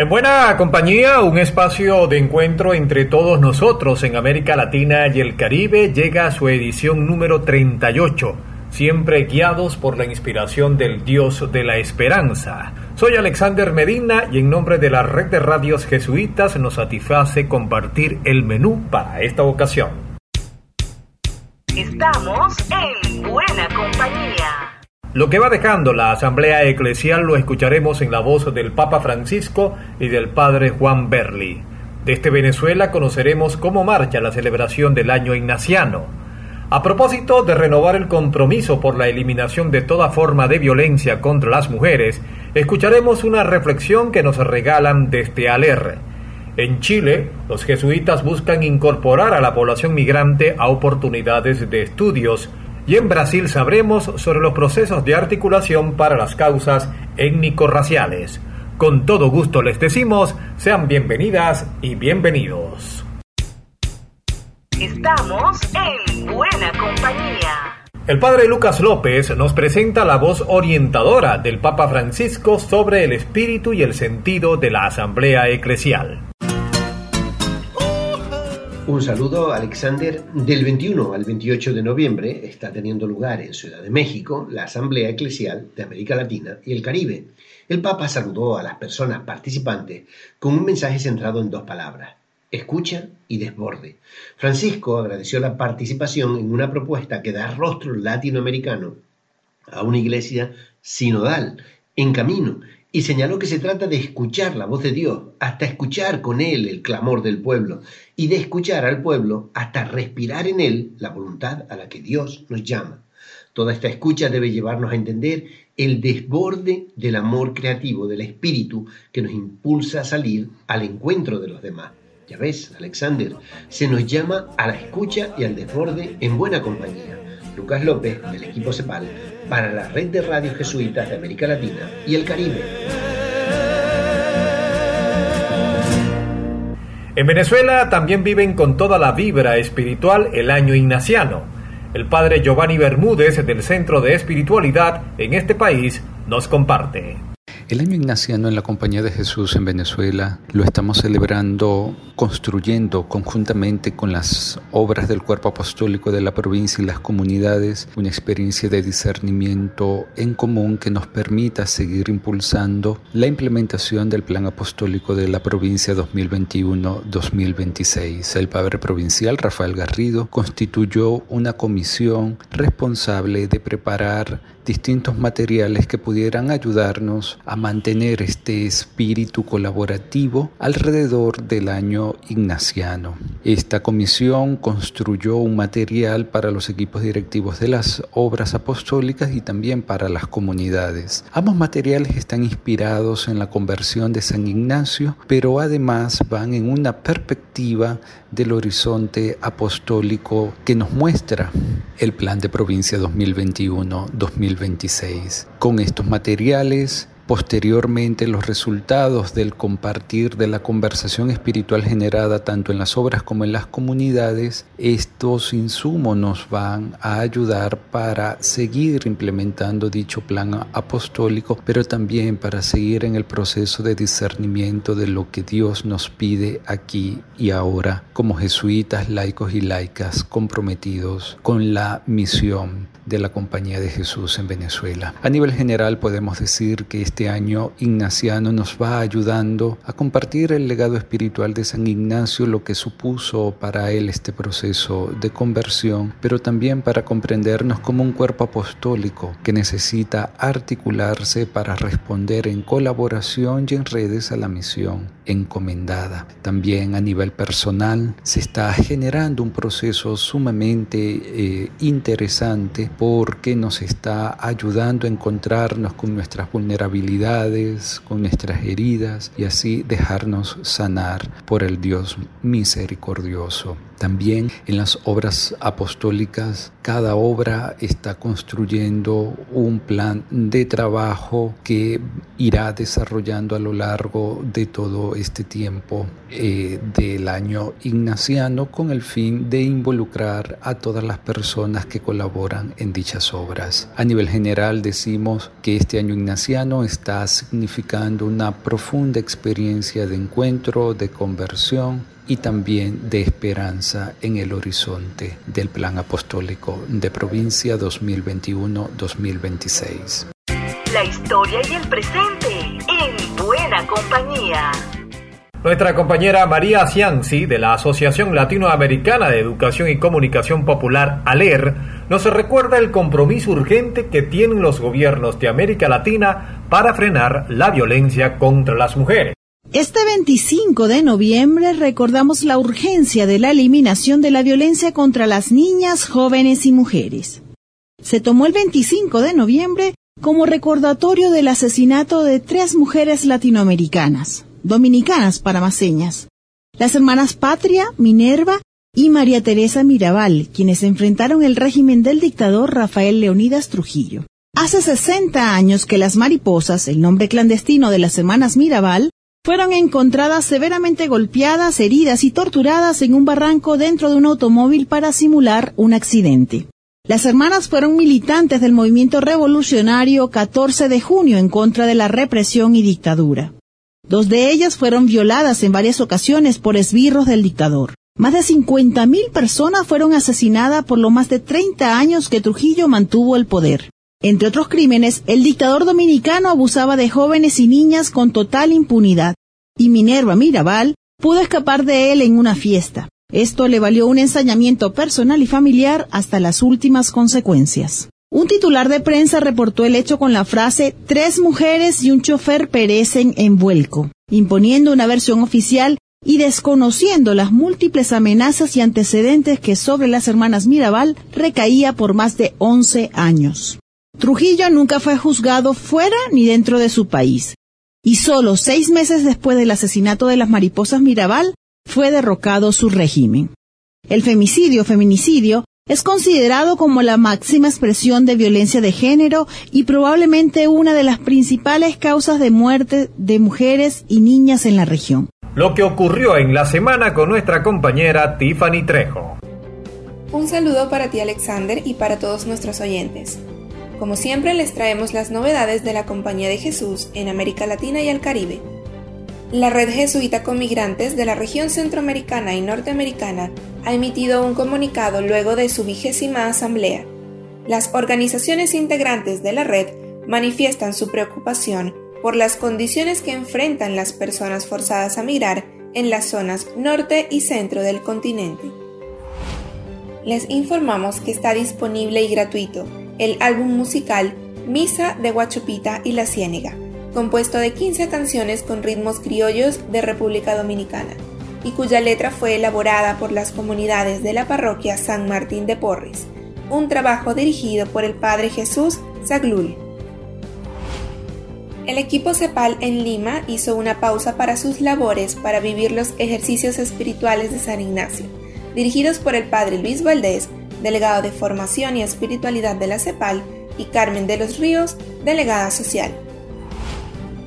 En buena compañía, un espacio de encuentro entre todos nosotros en América Latina y el Caribe llega a su edición número 38, siempre guiados por la inspiración del Dios de la Esperanza. Soy Alexander Medina y en nombre de la red de radios jesuitas nos satisface compartir el menú para esta ocasión. Estamos en buena compañía. Lo que va dejando la Asamblea Eclesial lo escucharemos en la voz del Papa Francisco y del Padre Juan Berli. Desde Venezuela conoceremos cómo marcha la celebración del año ignaciano. A propósito de renovar el compromiso por la eliminación de toda forma de violencia contra las mujeres, escucharemos una reflexión que nos regalan desde Aler. En Chile, los jesuitas buscan incorporar a la población migrante a oportunidades de estudios, y en Brasil sabremos sobre los procesos de articulación para las causas étnico-raciales. Con todo gusto les decimos, sean bienvenidas y bienvenidos. Estamos en buena compañía. El padre Lucas López nos presenta la voz orientadora del Papa Francisco sobre el espíritu y el sentido de la Asamblea Eclesial. Un saludo, Alexander. Del 21 al 28 de noviembre está teniendo lugar en Ciudad de México la Asamblea Eclesial de América Latina y el Caribe. El Papa saludó a las personas participantes con un mensaje centrado en dos palabras, escucha y desborde. Francisco agradeció la participación en una propuesta que da rostro latinoamericano a una iglesia sinodal, en camino, y señaló que se trata de escuchar la voz de Dios, hasta escuchar con Él el clamor del pueblo, y de escuchar al pueblo hasta respirar en Él la voluntad a la que Dios nos llama. Toda esta escucha debe llevarnos a entender el desborde del amor creativo del Espíritu que nos impulsa a salir al encuentro de los demás. Ya ves, Alexander, se nos llama a la escucha y al desborde en buena compañía. Lucas López, del equipo CEPAL, para la red de radios jesuitas de América Latina y el Caribe. En Venezuela también viven con toda la vibra espiritual el año ignaciano. El padre Giovanni Bermúdez del Centro de Espiritualidad en este país nos comparte. El año ignaciano en la Compañía de Jesús en Venezuela lo estamos celebrando construyendo conjuntamente con las obras del cuerpo apostólico de la provincia y las comunidades una experiencia de discernimiento en común que nos permita seguir impulsando la implementación del plan apostólico de la provincia 2021-2026. El padre provincial Rafael Garrido constituyó una comisión responsable de preparar distintos materiales que pudieran ayudarnos a mantener este espíritu colaborativo alrededor del año ignaciano. Esta comisión construyó un material para los equipos directivos de las obras apostólicas y también para las comunidades. Ambos materiales están inspirados en la conversión de San Ignacio, pero además van en una perspectiva del horizonte apostólico que nos muestra el plan de provincia 2021-2026. Con estos materiales Posteriormente, los resultados del compartir de la conversación espiritual generada tanto en las obras como en las comunidades, estos insumos nos van a ayudar para seguir implementando dicho plan apostólico, pero también para seguir en el proceso de discernimiento de lo que Dios nos pide aquí y ahora como jesuitas, laicos y laicas comprometidos con la misión de la Compañía de Jesús en Venezuela. A nivel general podemos decir que este año ignaciano nos va ayudando a compartir el legado espiritual de San Ignacio, lo que supuso para él este proceso de conversión, pero también para comprendernos como un cuerpo apostólico que necesita articularse para responder en colaboración y en redes a la misión encomendada. También a nivel personal se está generando un proceso sumamente eh, interesante porque nos está ayudando a encontrarnos con nuestras vulnerabilidades con nuestras heridas y así dejarnos sanar por el Dios misericordioso. También en las obras apostólicas, cada obra está construyendo un plan de trabajo que irá desarrollando a lo largo de todo este tiempo eh, del año ignaciano con el fin de involucrar a todas las personas que colaboran en dichas obras. A nivel general decimos que este año ignaciano está significando una profunda experiencia de encuentro, de conversión, y también de esperanza en el horizonte del Plan Apostólico de Provincia 2021-2026. La historia y el presente en buena compañía. Nuestra compañera María Cianci de la Asociación Latinoamericana de Educación y Comunicación Popular, ALER, nos recuerda el compromiso urgente que tienen los gobiernos de América Latina para frenar la violencia contra las mujeres. Este 25 de noviembre recordamos la urgencia de la eliminación de la violencia contra las niñas, jóvenes y mujeres. Se tomó el 25 de noviembre como recordatorio del asesinato de tres mujeres latinoamericanas, dominicanas para más señas, las hermanas Patria, Minerva y María Teresa Mirabal, quienes enfrentaron el régimen del dictador Rafael Leonidas Trujillo. Hace 60 años que las mariposas, el nombre clandestino de las hermanas Mirabal, fueron encontradas severamente golpeadas, heridas y torturadas en un barranco dentro de un automóvil para simular un accidente. Las hermanas fueron militantes del movimiento revolucionario 14 de junio en contra de la represión y dictadura. Dos de ellas fueron violadas en varias ocasiones por esbirros del dictador. Más de 50.000 personas fueron asesinadas por lo más de 30 años que Trujillo mantuvo el poder. Entre otros crímenes, el dictador dominicano abusaba de jóvenes y niñas con total impunidad, y Minerva Mirabal pudo escapar de él en una fiesta. Esto le valió un ensañamiento personal y familiar hasta las últimas consecuencias. Un titular de prensa reportó el hecho con la frase Tres mujeres y un chofer perecen en vuelco, imponiendo una versión oficial y desconociendo las múltiples amenazas y antecedentes que sobre las hermanas Mirabal recaía por más de 11 años. Trujillo nunca fue juzgado fuera ni dentro de su país, y solo seis meses después del asesinato de las mariposas Mirabal fue derrocado su régimen. El femicidio feminicidio es considerado como la máxima expresión de violencia de género y probablemente una de las principales causas de muerte de mujeres y niñas en la región. Lo que ocurrió en la semana con nuestra compañera Tiffany Trejo. Un saludo para ti Alexander y para todos nuestros oyentes. Como siempre les traemos las novedades de la Compañía de Jesús en América Latina y el Caribe. La Red Jesuita con Migrantes de la región centroamericana y norteamericana ha emitido un comunicado luego de su vigésima asamblea. Las organizaciones integrantes de la red manifiestan su preocupación por las condiciones que enfrentan las personas forzadas a migrar en las zonas norte y centro del continente. Les informamos que está disponible y gratuito el álbum musical Misa de Guachupita y La Ciénega, compuesto de 15 canciones con ritmos criollos de República Dominicana, y cuya letra fue elaborada por las comunidades de la parroquia San Martín de Porres, un trabajo dirigido por el Padre Jesús Zaglul. El equipo CEPAL en Lima hizo una pausa para sus labores para vivir los ejercicios espirituales de San Ignacio, dirigidos por el Padre Luis Valdés delegado de Formación y Espiritualidad de la CEPAL, y Carmen de los Ríos, delegada social.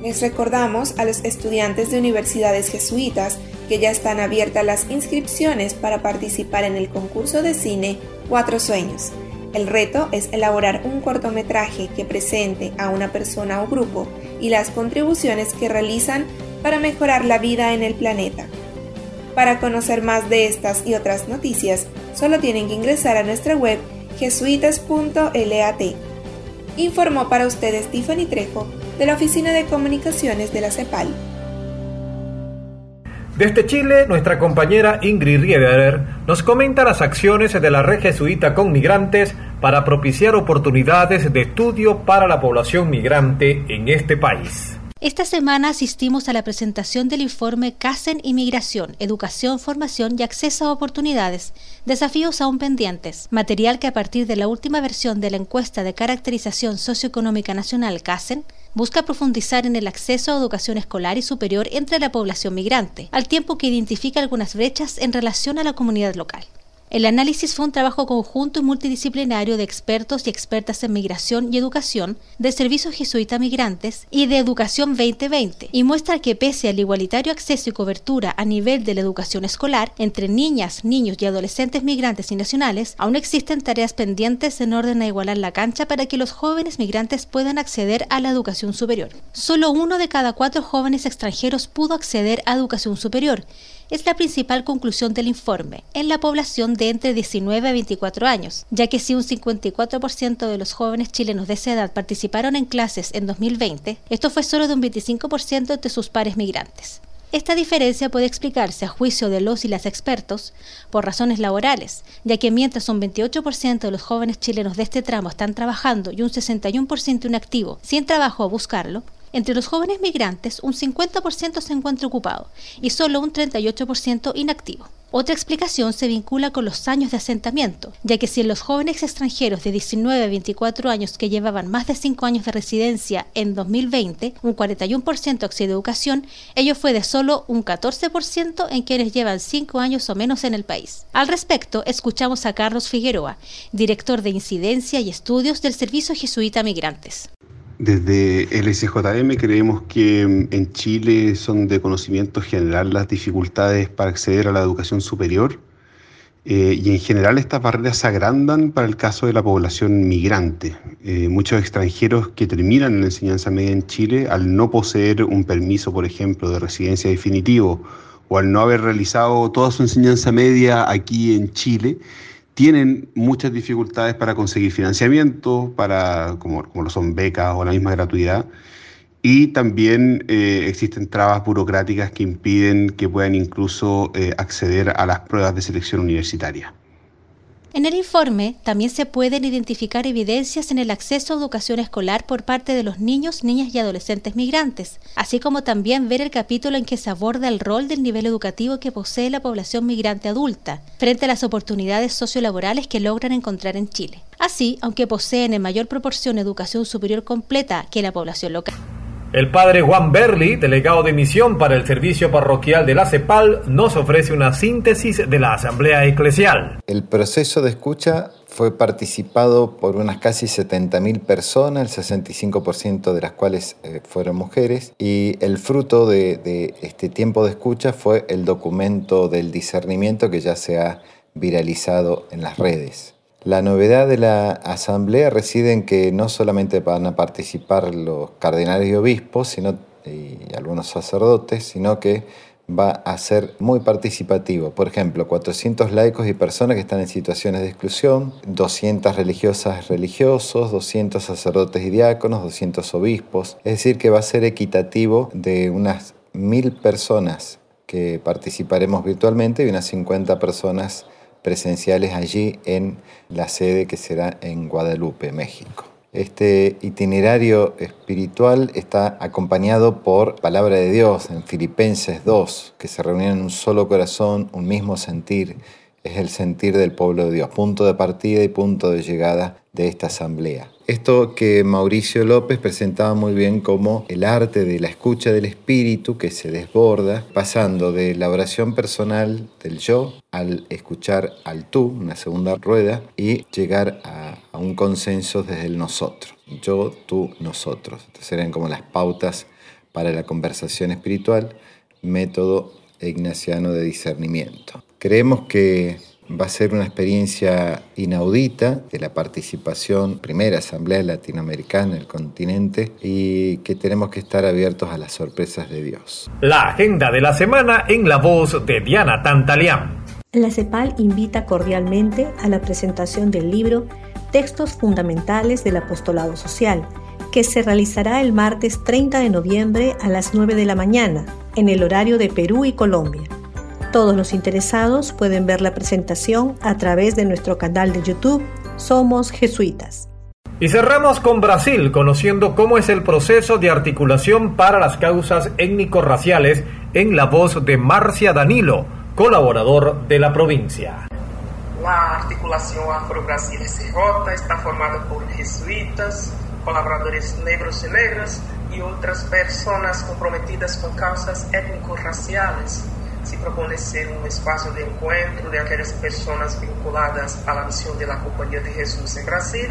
Les recordamos a los estudiantes de universidades jesuitas que ya están abiertas las inscripciones para participar en el concurso de cine Cuatro Sueños. El reto es elaborar un cortometraje que presente a una persona o grupo y las contribuciones que realizan para mejorar la vida en el planeta. Para conocer más de estas y otras noticias, solo tienen que ingresar a nuestra web jesuitas.lat. Informó para ustedes Tiffany Trejo de la Oficina de Comunicaciones de la CEPAL. Desde Chile, nuestra compañera Ingrid Riederer nos comenta las acciones de la red jesuita con migrantes para propiciar oportunidades de estudio para la población migrante en este país. Esta semana asistimos a la presentación del informe CASEN Inmigración, Educación, Formación y Acceso a Oportunidades, Desafíos aún pendientes, material que a partir de la última versión de la encuesta de caracterización socioeconómica nacional CASEN busca profundizar en el acceso a educación escolar y superior entre la población migrante, al tiempo que identifica algunas brechas en relación a la comunidad local. El análisis fue un trabajo conjunto y multidisciplinario de expertos y expertas en migración y educación, de Servicio Jesuita Migrantes y de Educación 2020, y muestra que pese al igualitario acceso y cobertura a nivel de la educación escolar entre niñas, niños y adolescentes migrantes y nacionales, aún existen tareas pendientes en orden a igualar la cancha para que los jóvenes migrantes puedan acceder a la educación superior. Solo uno de cada cuatro jóvenes extranjeros pudo acceder a educación superior, es la principal conclusión del informe en la población de entre 19 a 24 años, ya que si un 54% de los jóvenes chilenos de esa edad participaron en clases en 2020, esto fue solo de un 25% de sus pares migrantes. Esta diferencia puede explicarse a juicio de los y las expertos por razones laborales, ya que mientras un 28% de los jóvenes chilenos de este tramo están trabajando y un 61% inactivo sin trabajo a buscarlo, entre los jóvenes migrantes, un 50% se encuentra ocupado y solo un 38% inactivo. Otra explicación se vincula con los años de asentamiento, ya que si en los jóvenes extranjeros de 19 a 24 años que llevaban más de 5 años de residencia en 2020, un 41% accede a educación, ello fue de solo un 14% en quienes llevan 5 años o menos en el país. Al respecto, escuchamos a Carlos Figueroa, director de Incidencia y Estudios del Servicio Jesuita Migrantes. Desde el SJM creemos que mm, en Chile son de conocimiento general las dificultades para acceder a la educación superior eh, y en general estas barreras se agrandan para el caso de la población migrante. Eh, muchos extranjeros que terminan la enseñanza media en Chile al no poseer un permiso, por ejemplo, de residencia definitivo o al no haber realizado toda su enseñanza media aquí en Chile, tienen muchas dificultades para conseguir financiamiento, para, como, como lo son becas o la misma gratuidad, y también eh, existen trabas burocráticas que impiden que puedan incluso eh, acceder a las pruebas de selección universitaria. En el informe también se pueden identificar evidencias en el acceso a educación escolar por parte de los niños, niñas y adolescentes migrantes, así como también ver el capítulo en que se aborda el rol del nivel educativo que posee la población migrante adulta frente a las oportunidades sociolaborales que logran encontrar en Chile. Así, aunque poseen en mayor proporción educación superior completa que la población local. El padre Juan Berli, delegado de misión para el servicio parroquial de la CEPAL, nos ofrece una síntesis de la Asamblea Eclesial. El proceso de escucha fue participado por unas casi 70.000 personas, el 65% de las cuales eh, fueron mujeres, y el fruto de, de este tiempo de escucha fue el documento del discernimiento que ya se ha viralizado en las redes. La novedad de la asamblea reside en que no solamente van a participar los cardenales y obispos sino, y algunos sacerdotes, sino que va a ser muy participativo. Por ejemplo, 400 laicos y personas que están en situaciones de exclusión, 200 religiosas religiosos, 200 sacerdotes y diáconos, 200 obispos. Es decir, que va a ser equitativo de unas mil personas que participaremos virtualmente y unas 50 personas presenciales allí en la sede que será en Guadalupe, México. Este itinerario espiritual está acompañado por palabra de Dios en Filipenses 2, que se reunían en un solo corazón, un mismo sentir, es el sentir del pueblo de Dios, punto de partida y punto de llegada de esta asamblea. Esto que Mauricio López presentaba muy bien como el arte de la escucha del espíritu que se desborda, pasando de la oración personal del yo al escuchar al tú, una segunda rueda, y llegar a, un consenso desde el nosotros. Yo, tú, nosotros. Estas serían como las pautas para la conversación espiritual, método ignaciano de discernimiento. Creemos que Va a ser una experiencia inaudita de la participación, primera Asamblea Latinoamericana del continente y que tenemos que estar abiertos a las sorpresas de Dios. La agenda de la semana en la voz de Diana Tantalián. La CEPAL invita cordialmente a la presentación del libro Textos Fundamentales del Apostolado Social, que se realizará el martes 30 de noviembre a las 9 de la mañana, en el horario de Perú y Colombia. Todos los interesados pueden ver la presentación a través de nuestro canal de YouTube Somos Jesuitas. Y cerramos con Brasil, conociendo cómo es el proceso de articulación para las causas étnico-raciales en la voz de Marcia Danilo, colaborador de la provincia. La articulación Afro-Brasil SJ está formada por jesuitas, colaboradores negros y negras y otras personas comprometidas con causas étnico-raciales. Se propone ser un espacio de encuentro de aquellas personas vinculadas a la misión de la Compañía de Jesús en Brasil,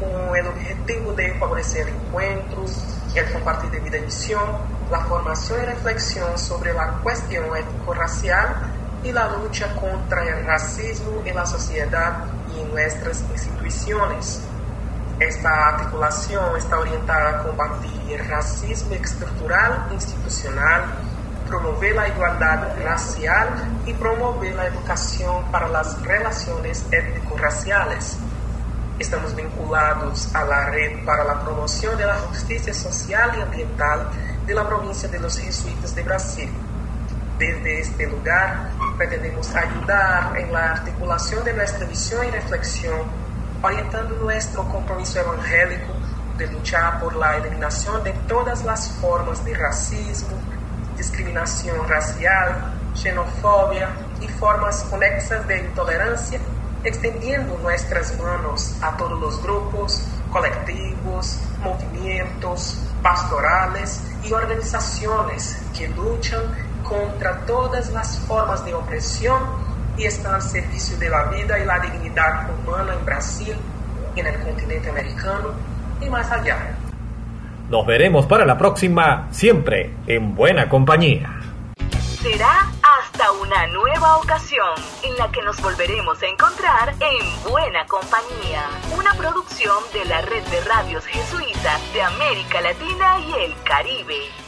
con el objetivo de favorecer encuentros, el compartir de vida y misión, la formación y reflexión sobre la cuestión étnico-racial y la lucha contra el racismo en la sociedad y en nuestras instituciones. Esta articulación está orientada a combatir el racismo estructural institucional, promover la igualdad racial y promover la educación para las relaciones étnico-raciales. Estamos vinculados a la Red para la Promoción de la Justicia Social y Ambiental de la provincia de los Jesuitas de Brasil. Desde este lugar, pretendemos ayudar en la articulación de nuestra visión y reflexión, orientando nuestro compromiso evangélico de luchar por la eliminación de todas las formas de racismo, discriminación racial, xenofobia y formas conexas de intolerancia, extendiendo nuestras manos a todos los grupos, colectivos, movimientos, pastorales y organizaciones que luchan contra todas las formas de opresión y están al servicio de la vida y la dignidad humana en Brasil, en el continente americano y más allá. Nos veremos para la próxima, siempre en buena compañía. Será hasta una nueva ocasión en la que nos volveremos a encontrar en Buena Compañía, una producción de la Red de Radios Jesuitas de América Latina y el Caribe.